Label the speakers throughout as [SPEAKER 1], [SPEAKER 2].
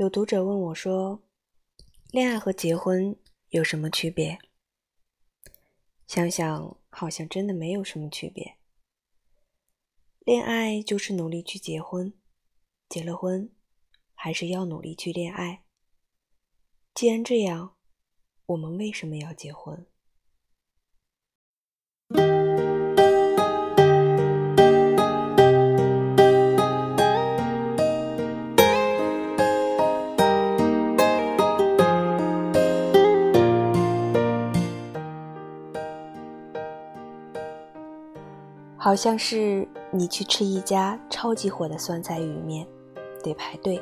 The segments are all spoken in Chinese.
[SPEAKER 1] 有读者问我说：“恋爱和结婚有什么区别？”想想，好像真的没有什么区别。恋爱就是努力去结婚，结了婚还是要努力去恋爱。既然这样，我们为什么要结婚？好像是你去吃一家超级火的酸菜鱼面，得排队。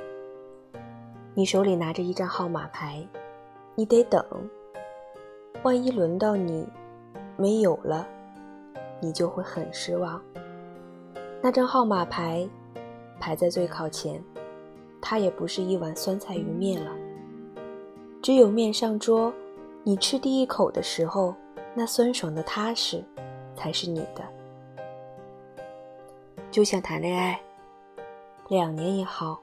[SPEAKER 1] 你手里拿着一张号码牌，你得等。万一轮到你没有了，你就会很失望。那张号码牌排在最靠前，它也不是一碗酸菜鱼面了。只有面上桌，你吃第一口的时候，那酸爽的踏实，才是你的。就像谈恋爱，两年也好，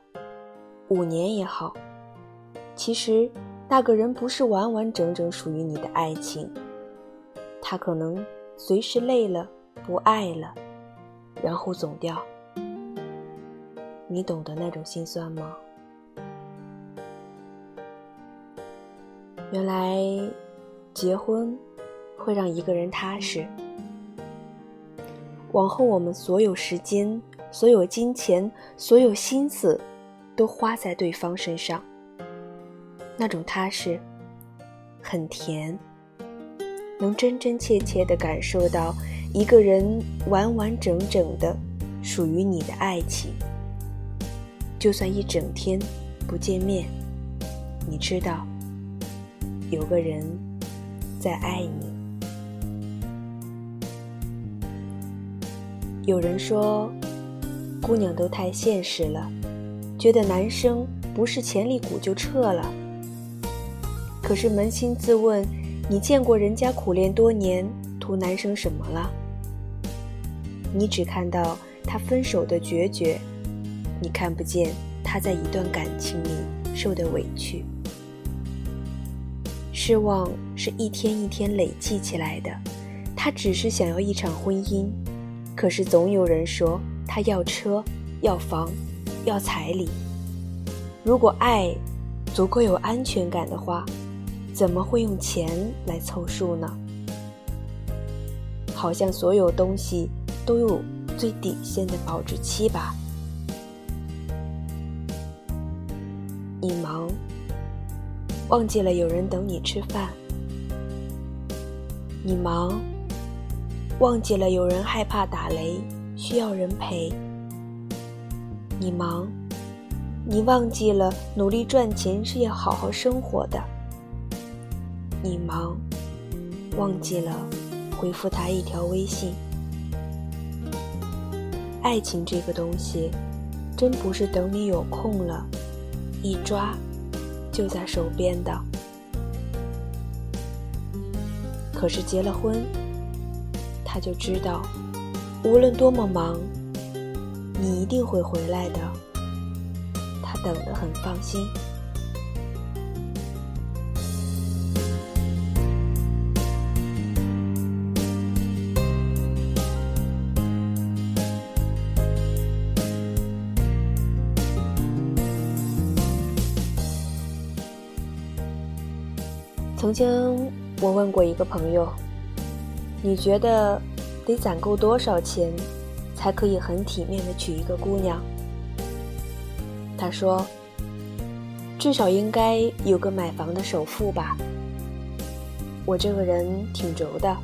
[SPEAKER 1] 五年也好，其实那个人不是完完整整属于你的爱情，他可能随时累了不爱了，然后走掉。你懂得那种心酸吗？原来结婚会让一个人踏实。往后，我们所有时间、所有金钱、所有心思，都花在对方身上。那种踏实，很甜，能真真切切地感受到一个人完完整整的属于你的爱情。就算一整天不见面，你知道，有个人在爱你。有人说，姑娘都太现实了，觉得男生不是潜力股就撤了。可是扪心自问，你见过人家苦练多年图男生什么了？你只看到他分手的决绝，你看不见他在一段感情里受的委屈。失望是一天一天累积起来的，他只是想要一场婚姻。可是总有人说他要车、要房、要彩礼。如果爱足够有安全感的话，怎么会用钱来凑数呢？好像所有东西都有最底线的保质期吧。你忙，忘记了有人等你吃饭。你忙。忘记了有人害怕打雷，需要人陪。你忙，你忘记了努力赚钱是要好好生活的。你忙，忘记了回复他一条微信。爱情这个东西，真不是等你有空了，一抓就在手边的。可是结了婚。他就知道，无论多么忙，你一定会回来的。他等得很放心。曾经，我问过一个朋友。你觉得得攒够多少钱，才可以很体面的娶一个姑娘？他说：“至少应该有个买房的首付吧。”我这个人挺轴的，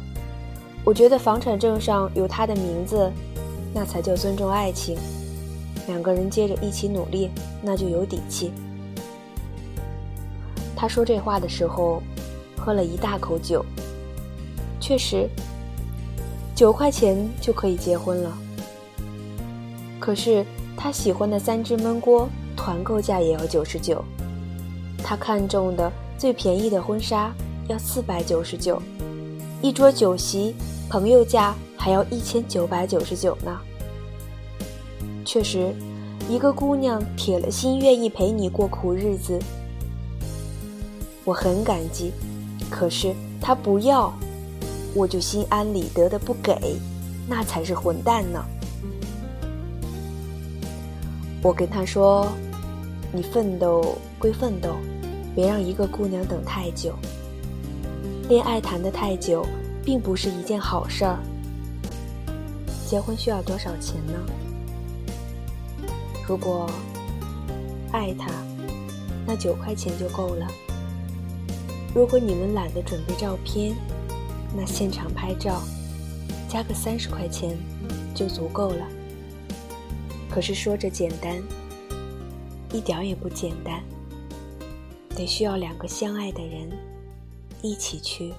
[SPEAKER 1] 我觉得房产证上有他的名字，那才叫尊重爱情。两个人接着一起努力，那就有底气。他说这话的时候，喝了一大口酒。确实。九块钱就可以结婚了，可是他喜欢的三只焖锅团购价也要九十九，他看中的最便宜的婚纱要四百九十九，一桌酒席朋友价还要一千九百九十九呢。确实，一个姑娘铁了心愿意陪你过苦日子，我很感激。可是她不要，我就心安理得的不给，那才是混蛋呢。我跟他说：“你奋斗归奋斗，别让一个姑娘等太久。恋爱谈得太久，并不是一件好事儿。结婚需要多少钱呢？如果爱他，那九块钱就够了。如果你们懒得准备照片，那现场拍照，加个三十块钱就足够了。”可是说着简单，一点也不简单，得需要两个相爱的人一起去。